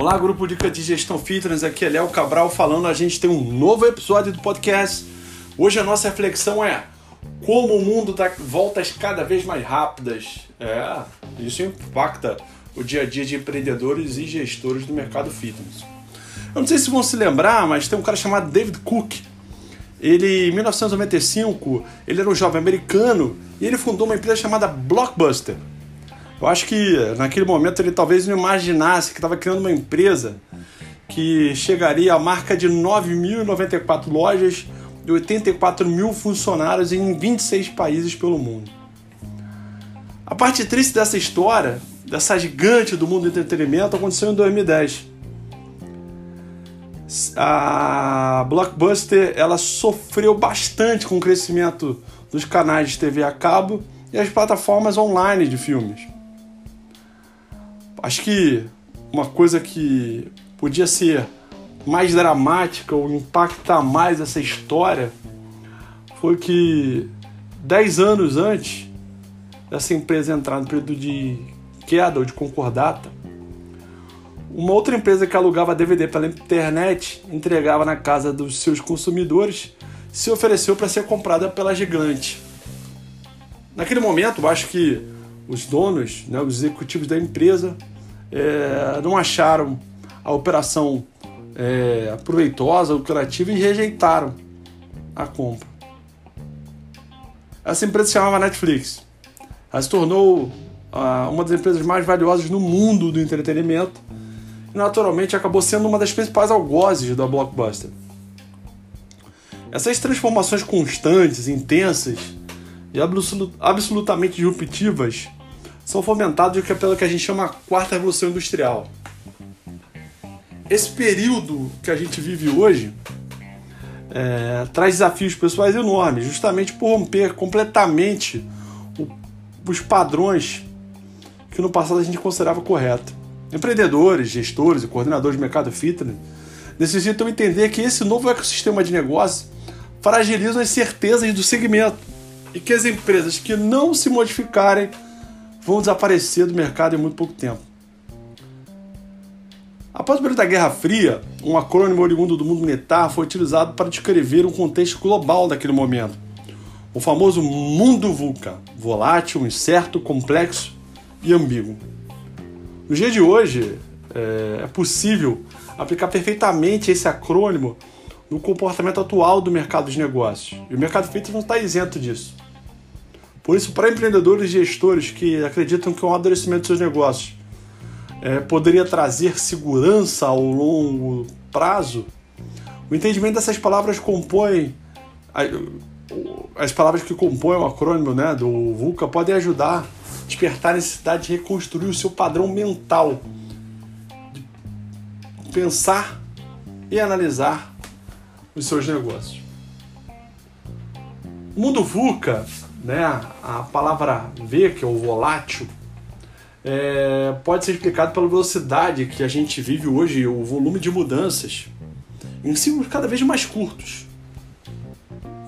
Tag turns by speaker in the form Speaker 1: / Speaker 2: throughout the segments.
Speaker 1: Olá, grupo Dica de Gestão Fitness, aqui é Léo Cabral falando. A gente tem um novo episódio do podcast. Hoje a nossa reflexão é como o mundo dá voltas cada vez mais rápidas. É, isso impacta o dia a dia de empreendedores e gestores do mercado fitness. Eu não sei se vão se lembrar, mas tem um cara chamado David Cook. Ele, em 1995, ele era um jovem americano e ele fundou uma empresa chamada Blockbuster. Eu acho que naquele momento ele talvez não imaginasse que estava criando uma empresa que chegaria à marca de 9.094 lojas e 84 mil funcionários em 26 países pelo mundo. A parte triste dessa história, dessa gigante do mundo do entretenimento, aconteceu em 2010. A Blockbuster ela sofreu bastante com o crescimento dos canais de TV a cabo e as plataformas online de filmes. Acho que uma coisa que podia ser mais dramática ou impactar mais essa história foi que 10 anos antes dessa empresa entrar no período de queda ou de concordata, uma outra empresa que alugava DVD pela internet entregava na casa dos seus consumidores se ofereceu para ser comprada pela gigante. Naquele momento, eu acho que os donos, né, os executivos da empresa, é, não acharam a operação é, proveitosa, lucrativa e rejeitaram a compra. Essa empresa se chamava Netflix. Ela se tornou ah, uma das empresas mais valiosas no mundo do entretenimento naturalmente, acabou sendo uma das principais algozes da Blockbuster. Essas transformações constantes, intensas e absolutamente disruptivas são fomentados pelo que a gente chama quarta revolução industrial. Esse período que a gente vive hoje é, traz desafios pessoais enormes, justamente por romper completamente o, os padrões que no passado a gente considerava correto. Empreendedores, gestores e coordenadores de mercado fitness necessitam entender que esse novo ecossistema de negócio fragiliza as certezas do segmento e que as empresas que não se modificarem vão desaparecer do mercado em muito pouco tempo. Após o período da Guerra Fria, um acrônimo oriundo do mundo militar foi utilizado para descrever um contexto global daquele momento. O famoso mundo VUCA, volátil, incerto, complexo e ambíguo. No dia de hoje, é, é possível aplicar perfeitamente esse acrônimo no comportamento atual do mercado de negócios. E o mercado feito não está isento disso. Por isso, para empreendedores e gestores que acreditam que o amadurecimento dos seus negócios é, poderia trazer segurança ao longo prazo, o entendimento dessas palavras compõe as palavras que compõem o acrônimo né, do VUCA podem ajudar a despertar a necessidade de reconstruir o seu padrão mental, de pensar e analisar os seus negócios. O mundo VUCA né, a palavra V, que é o volátil, é, pode ser explicado pela velocidade que a gente vive hoje, o volume de mudanças, em ciclos cada vez mais curtos.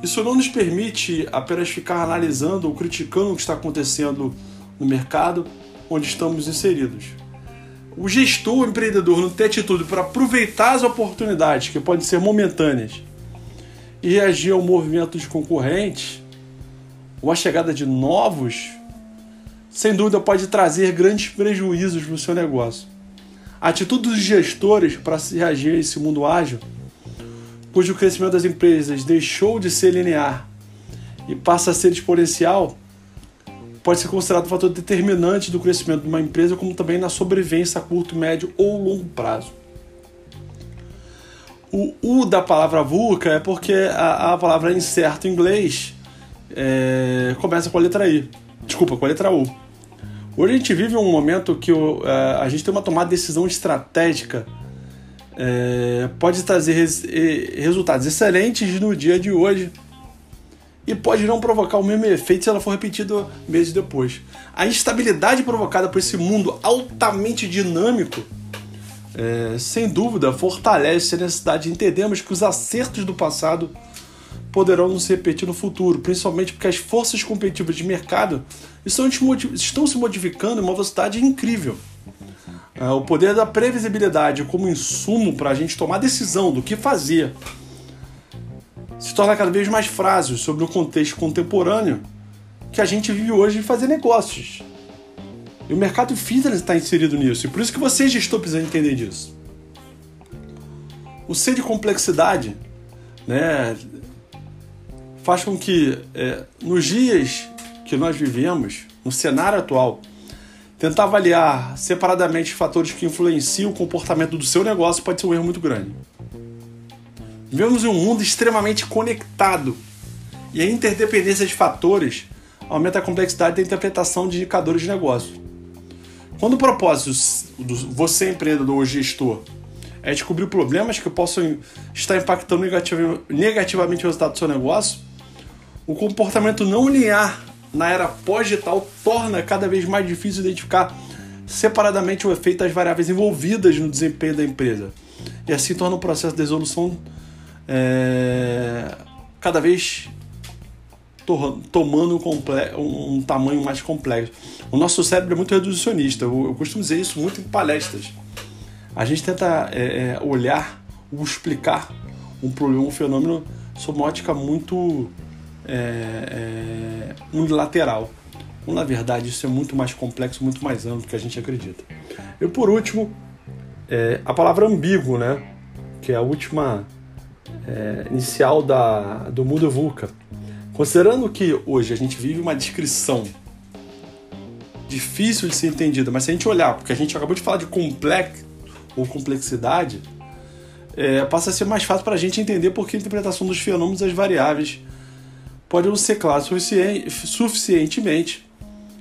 Speaker 1: Isso não nos permite apenas ficar analisando ou criticando o que está acontecendo no mercado onde estamos inseridos. O gestor, o empreendedor, não tem atitude para aproveitar as oportunidades que podem ser momentâneas e reagir ao movimento de concorrentes, ou a chegada de novos, sem dúvida pode trazer grandes prejuízos para o seu negócio. A atitude dos gestores para se reagir a esse mundo ágil, cujo crescimento das empresas deixou de ser linear e passa a ser exponencial, pode ser considerado um fator determinante do crescimento de uma empresa, como também na sobrevivência a curto, médio ou longo prazo. O U da palavra VUCA é porque a, a palavra incerto em inglês é, começa com a letra I. Desculpa, com a letra U. Hoje a gente vive um momento que o, é, a gente tem uma tomada de decisão estratégica é, pode trazer res, resultados excelentes no dia de hoje e pode não provocar o mesmo efeito se ela for repetida meses depois. A instabilidade provocada por esse mundo altamente dinâmico, é, sem dúvida, fortalece a necessidade de entendermos que os acertos do passado poderão não se repetir no futuro, principalmente porque as forças competitivas de mercado estão, estão se modificando em uma velocidade incrível. É, o poder da previsibilidade como insumo para a gente tomar decisão do que fazer se torna cada vez mais frágil sobre o contexto contemporâneo que a gente vive hoje em fazer negócios. E o mercado fitness está inserido nisso, e por isso que vocês gestores precisam entender disso. O ser de complexidade né, faz com que, é, nos dias que nós vivemos, no cenário atual, tentar avaliar separadamente fatores que influenciam o comportamento do seu negócio pode ser um erro muito grande. Vivemos em um mundo extremamente conectado e a interdependência de fatores aumenta a complexidade da interpretação de indicadores de negócio. Quando o propósito do você empreendedor ou gestor é descobrir problemas que possam estar impactando negativamente o resultado do seu negócio, o comportamento não linear na era pós-digital torna cada vez mais difícil identificar separadamente o efeito das variáveis envolvidas no desempenho da empresa. E assim torna o processo de resolução é, cada vez tomando um, um, tamanho mais complexo. O nosso cérebro é muito reducionista, eu, eu costumo dizer isso muito em palestras. A gente tenta é, é, olhar ou explicar um problema, um fenômeno sob uma ótica muito é, é, unilateral. Quando, na verdade, isso é muito mais complexo, muito mais amplo do que a gente acredita. E por último, é, a palavra ambíguo, né? que é a última é, inicial da, do mundo VUCA. Considerando que hoje a gente vive uma descrição difícil de ser entendida, mas se a gente olhar, porque a gente acabou de falar de complexo ou complexidade, é, passa a ser mais fácil para a gente entender porque a interpretação dos fenômenos das variáveis pode não ser clara suficientemente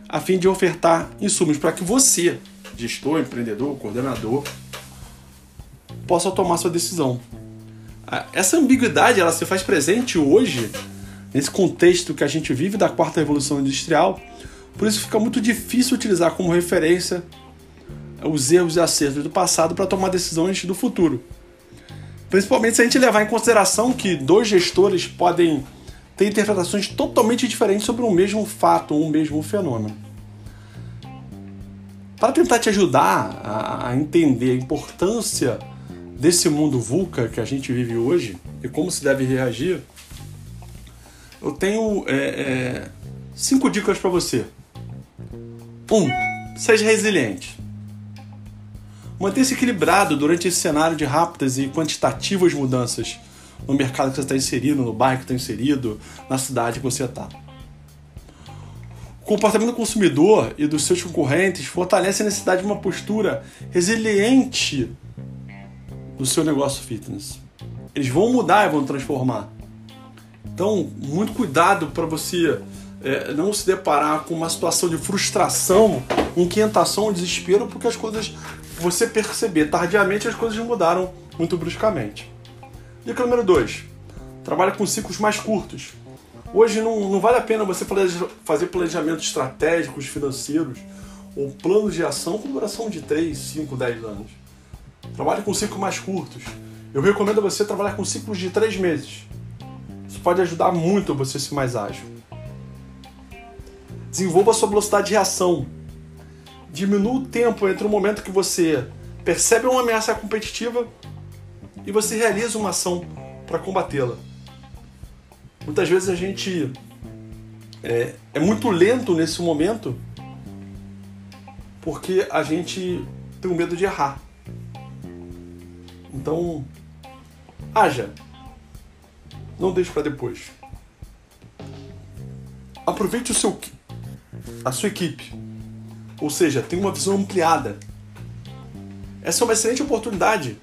Speaker 1: a fim de ofertar insumos para que você, gestor, empreendedor, coordenador, possa tomar sua decisão. Essa ambiguidade ela se faz presente hoje, nesse contexto que a gente vive da quarta revolução industrial, por isso fica muito difícil utilizar como referência os erros e acertos do passado para tomar decisões do futuro. Principalmente se a gente levar em consideração que dois gestores podem ter interpretações totalmente diferentes sobre um mesmo fato um mesmo fenômeno. Para tentar te ajudar a entender a importância desse mundo VUCA que a gente vive hoje e como se deve reagir, eu tenho é, é, cinco dicas para você. Um, seja resiliente. Mantenha-se equilibrado durante esse cenário de rápidas e quantitativas mudanças no mercado que você está inserido, no bairro que está inserido, na cidade que você está. O comportamento do consumidor e dos seus concorrentes fortalece a necessidade de uma postura resiliente do seu negócio fitness. Eles vão mudar e vão transformar. Então, muito cuidado para você é, não se deparar com uma situação de frustração, inquietação desespero, porque as coisas, você perceber tardiamente, as coisas mudaram muito bruscamente. Dica número 2. Trabalhe com ciclos mais curtos. Hoje não, não vale a pena você fazer planejamentos estratégicos, financeiros ou planos de ação com duração de 3, 5, 10 anos. Trabalhe com ciclos mais curtos. Eu recomendo você trabalhar com ciclos de três meses. Isso pode ajudar muito você a ser mais ágil. Desenvolva sua velocidade de reação. Diminua o tempo entre o momento que você percebe uma ameaça competitiva e você realiza uma ação para combatê-la. Muitas vezes a gente é, é muito lento nesse momento porque a gente tem o medo de errar. Então, haja. Não deixe para depois. Aproveite o seu a sua equipe. Ou seja, tenha uma visão ampliada. Essa é uma excelente oportunidade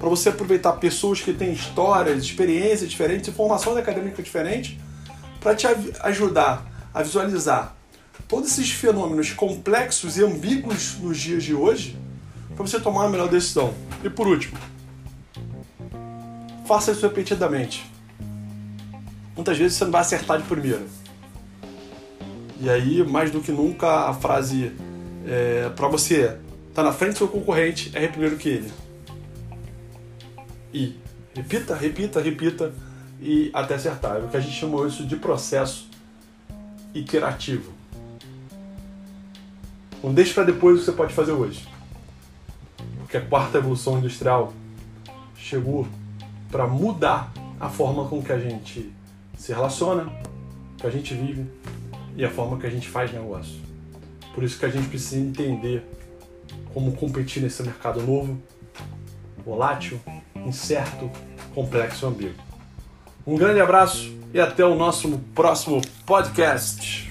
Speaker 1: para você aproveitar pessoas que têm histórias, experiências diferentes, informações acadêmicas diferentes, para te ajudar a visualizar todos esses fenômenos complexos e ambíguos nos dias de hoje para você tomar a melhor decisão. E por último, faça isso repetidamente. Muitas vezes você não vai acertar de primeira. E aí, mais do que nunca, a frase é, para você tá na frente do seu concorrente é primeiro que ele. E repita, repita, repita, e até acertar. É o que a gente chamou isso de processo iterativo. Não deixe para depois o que você pode fazer hoje. Porque a quarta evolução industrial chegou para mudar a forma com que a gente se relaciona, que a gente vive e a forma que a gente faz negócio. Por isso que a gente precisa entender como competir nesse mercado novo, volátil, incerto, complexo e ambíguo. Um grande abraço e até o nosso próximo podcast.